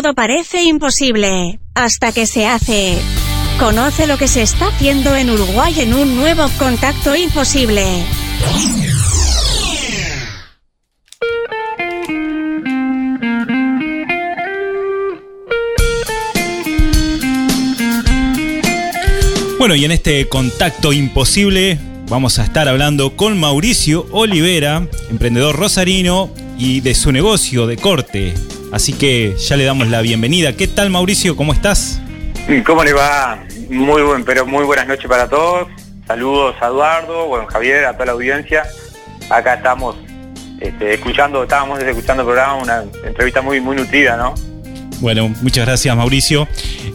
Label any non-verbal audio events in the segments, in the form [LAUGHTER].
Todo parece imposible hasta que se hace. Conoce lo que se está haciendo en Uruguay en un nuevo contacto imposible. Bueno, y en este contacto imposible vamos a estar hablando con Mauricio Olivera, emprendedor rosarino y de su negocio de corte. Así que ya le damos la bienvenida. ¿Qué tal Mauricio? ¿Cómo estás? ¿Cómo le va? Muy buen, pero muy buenas noches para todos. Saludos a Eduardo, bueno Javier, a toda la audiencia. Acá estamos este, escuchando, estábamos escuchando el programa, una entrevista muy, muy nutrida, ¿no? Bueno, muchas gracias Mauricio.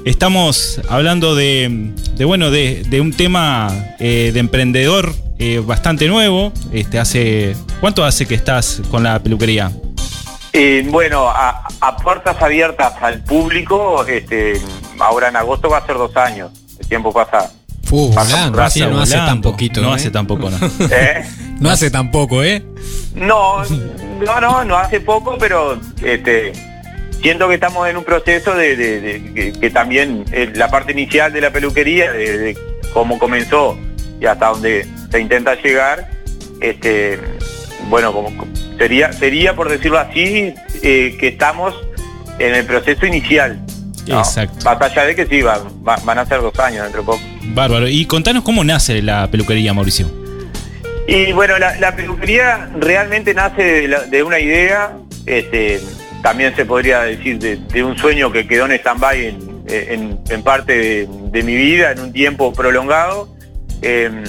Estamos hablando de, de bueno, de, de, un tema eh, de emprendedor eh, bastante nuevo. Este, hace, ¿Cuánto hace que estás con la peluquería? Eh, bueno, a, a, puertas abiertas al público, este, ahora en agosto va a ser dos años. El tiempo pasa. Volando, así no hace tan poquito. No ¿eh? hace tan poco, ¿no? [LAUGHS] ¿Eh? no hace tan poco, ¿eh? No, no, no, no hace poco, pero este, siento que estamos en un proceso de, de, de que, que, también eh, la parte inicial de la peluquería, de, de, cómo comenzó y hasta donde se intenta llegar, este, bueno, como sería, sería por decirlo así, eh, que estamos en el proceso inicial. ¿no? Exacto. Más allá de que sí, va, va, van a ser dos años dentro de poco. Bárbaro. Y contanos cómo nace la peluquería, Mauricio. Y bueno, la, la peluquería realmente nace de, la, de una idea, este, también se podría decir de, de un sueño que quedó en stand-by en, en, en, parte de, de, mi vida, en un tiempo prolongado. Eh,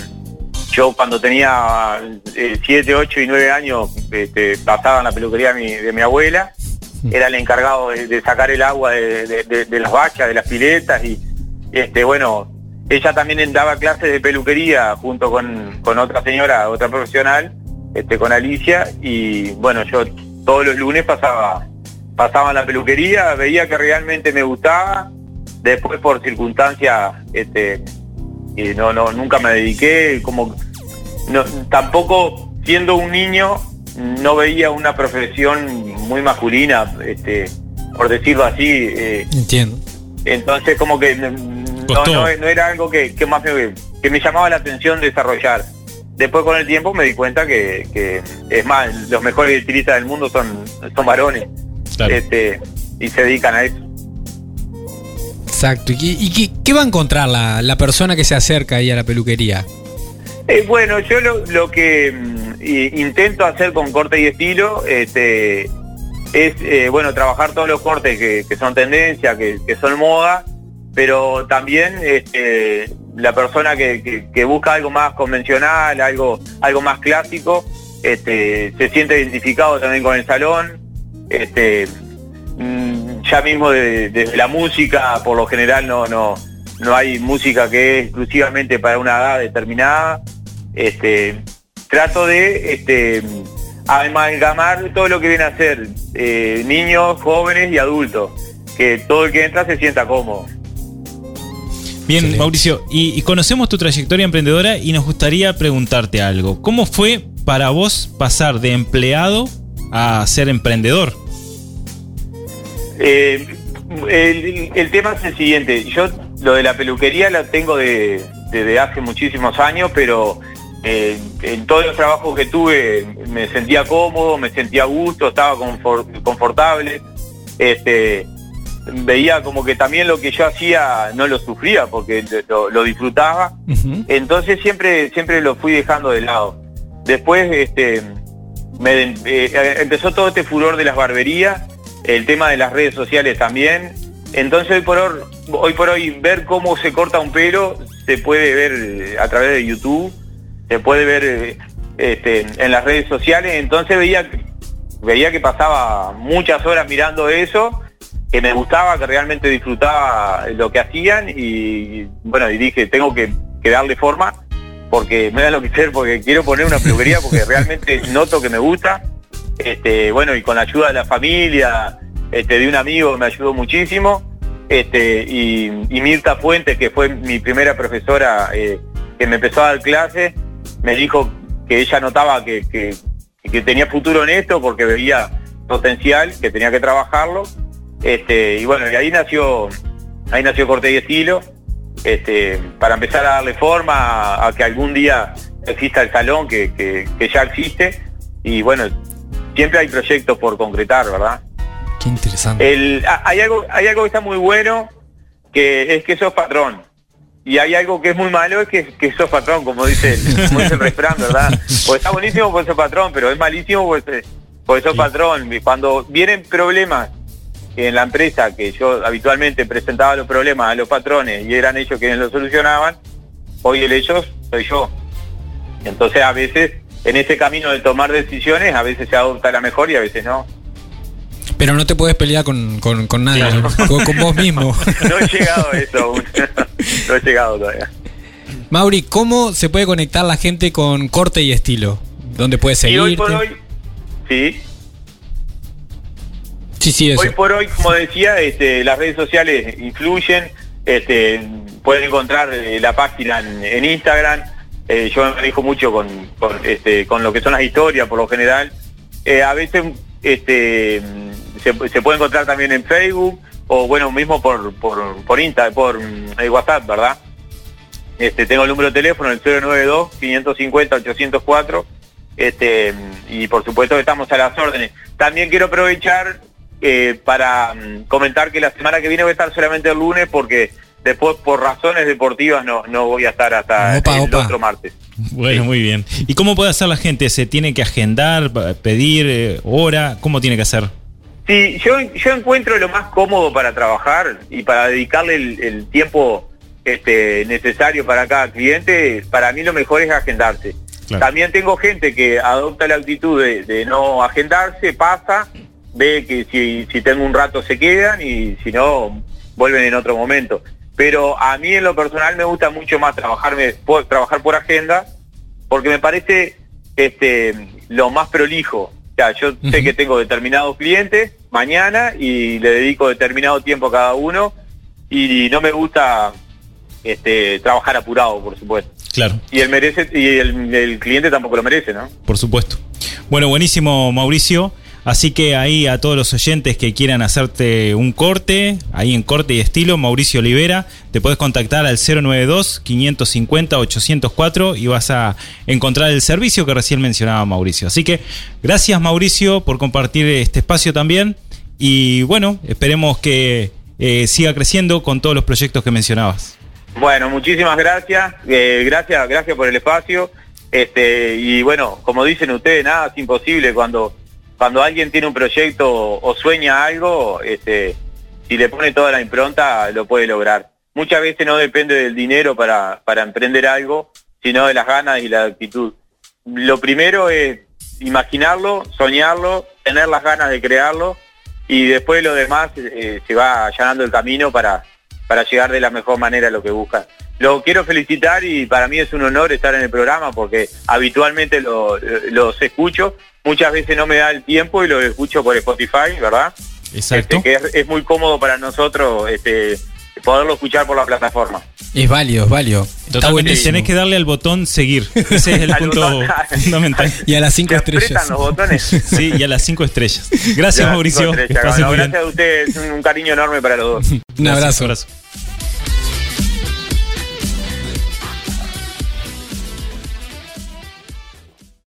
yo cuando tenía 7, eh, 8 y 9 años este, pasaba en la peluquería de mi, de mi abuela, era el encargado de, de sacar el agua de, las vacas, de las piletas y este, bueno, ella también daba clases de peluquería junto con, con otra señora, otra profesional, este, con Alicia y bueno, yo todos los lunes pasaba pasaba en la peluquería, veía que realmente me gustaba, después por circunstancias, este, y no, no, nunca me dediqué, como no, tampoco siendo un niño no veía una profesión muy masculina, este, por decirlo así. Eh, Entiendo. Entonces como que no, no, no, era algo que, que más me, que me llamaba la atención desarrollar. Después con el tiempo me di cuenta que, que es más, los mejores estilistas del mundo son, son varones. Claro. Este, y se dedican a eso. Exacto. ¿Y, y qué, qué, va a encontrar la, la, persona que se acerca ahí a la peluquería? Eh, bueno, yo lo, que mm, intento hacer con corte y estilo este, es, eh, bueno, trabajar todos los cortes que, son tendencia, que, son moda, pero también este, la persona que, busca algo más convencional, algo, algo más clásico, este, se siente identificado también con el salón. Este, ya mismo desde de, de la música, por lo general no, no, no hay música que es exclusivamente para una edad determinada. Este, trato de este, amalgamar todo lo que viene a ser eh, niños, jóvenes y adultos, que todo el que entra se sienta cómodo. Bien, sí. Mauricio, y, y, conocemos tu trayectoria emprendedora y nos gustaría preguntarte algo. ¿Cómo fue para vos pasar de empleado a ser emprendedor? Eh, el, el, tema es el siguiente, yo lo de la peluquería lo tengo de, desde hace muchísimos años, pero eh, en todos los trabajos que tuve me sentía cómodo, me sentía a gusto, estaba confort, confortable, este, veía como que también lo que yo hacía no lo sufría porque lo, lo disfrutaba, uh -huh. entonces siempre, siempre lo fui dejando de lado. Después este, me, eh, empezó todo este furor de las barberías, el tema de las redes sociales también. Entonces hoy por hoy, hoy por hoy ver cómo se corta un pelo se puede ver a través de YouTube, se puede ver este, en las redes sociales. Entonces veía, veía que pasaba muchas horas mirando eso, que me gustaba, que realmente disfrutaba lo que hacían y bueno, y dije, tengo que, que darle forma porque me da lo que hacer, porque quiero poner una peluquería porque [LAUGHS] realmente noto que me gusta. Este, bueno, y con la ayuda de la familia, este, de un amigo me ayudó muchísimo. Este, y, y Mirta Fuentes, que fue mi primera profesora eh, que me empezó a dar clases, me dijo que ella notaba que, que, que, tenía futuro en esto porque veía potencial, que tenía que trabajarlo. Este, y bueno, y ahí nació, ahí nació Corte y Estilo, este, para empezar a darle forma a, que algún día exista el salón que, que, ya existe. Y bueno, siempre hay proyectos por concretar, ¿verdad? Qué interesante. hay, algo, hay algo que está muy bueno, que es que sos patrón. Y hay algo que es muy malo, es que, que sos patrón, como dice, el refrán, ¿verdad? Pues está buenísimo por sos patrón, pero es malísimo pues, por sos patrón. Cuando vienen problemas en la empresa, que yo habitualmente presentaba los problemas a los patrones y eran ellos quienes los solucionaban, hoy el ellos soy yo. Entonces a veces, en ese camino de tomar decisiones, a veces se adopta la mejor y a veces no. Pero no te puedes pelear con, con, nadie, con, vos mismo. [LAUGHS] no he llegado a eso aún. [LAUGHS] no he llegado todavía. Mauri, ¿cómo se puede conectar la gente con corte y estilo? ¿Dónde puedes seguir? Hoy por hoy, sí. Sí, sí, eso. Hoy por hoy, como decía, este, las redes sociales influyen. Este, pueden encontrar eh, la página en, Instagram. Eh, yo me manejo mucho con, este, con lo que son las historias, por lo general. Eh, a veces este, se, puede encontrar también en Facebook o bueno, mismo por, por, por Insta, por eh, WhatsApp, ¿verdad? Este, tengo el número de teléfono, el 092-550-804, este, y por supuesto que estamos a las órdenes. También quiero aprovechar eh, para mm, comentar que la semana que viene voy a estar solamente el lunes porque después por razones deportivas no, no voy a estar hasta el otro martes. Bueno, muy bien. ¿Y cómo puede hacer la gente? ¿Se tiene que agendar, pedir eh, hora? ¿Cómo tiene que hacer? Sí, yo, yo encuentro lo más cómodo para trabajar y para dedicarle el, tiempo este, necesario para cada cliente, para mí lo mejor es agendarse. También tengo gente que adopta la actitud de, no agendarse, pasa, ve que si, si tengo un rato se quedan y si no, vuelven en otro momento. Pero a mí en lo personal me gusta mucho más trabajarme, por, trabajar por agenda, porque me parece este, lo más prolijo yo sé que tengo determinados clientes mañana y le dedico determinado tiempo a cada uno y no me gusta este, trabajar apurado, por supuesto. Claro. Y el merece y el cliente tampoco lo merece, ¿no? Por supuesto. Bueno, buenísimo, Mauricio. Así que ahí a todos los oyentes que quieran hacerte un corte, ahí en corte y estilo, Mauricio Olivera, te puedes contactar al 092-550-804 y vas a encontrar el servicio que recién mencionaba Mauricio. Así que gracias Mauricio por compartir este espacio también y bueno, esperemos que eh, siga creciendo con todos los proyectos que mencionabas. Bueno, muchísimas gracias, eh, gracias, gracias por el espacio. Este, y bueno, como dicen ustedes, nada es imposible cuando cuando alguien tiene un proyecto o sueña algo, este, si le pone toda la impronta, lo puede lograr. Muchas veces no depende del dinero para, para emprender algo, sino de las ganas y la actitud. Lo primero es imaginarlo, soñarlo, tener las ganas de crearlo y después lo demás eh, se va allanando el camino para, para llegar de la mejor manera a lo que busca. Lo quiero felicitar y para mí es un honor estar en el programa porque habitualmente los escucho muchas veces no me da el tiempo y lo escucho por Spotify, ¿verdad? Exacto. Este, que es, muy cómodo para nosotros este, poderlo escuchar por la plataforma. Es válido, es válido. Totalmente. Tenés que darle al botón seguir. [LAUGHS] Ese es el punto fundamental. Y a las cinco estrellas. los botones? [LAUGHS] Sí, y a las cinco estrellas. [LAUGHS] Gracias, Mauricio. gracias a ustedes. Un, cariño enorme para los dos. un abrazo. Un abrazo.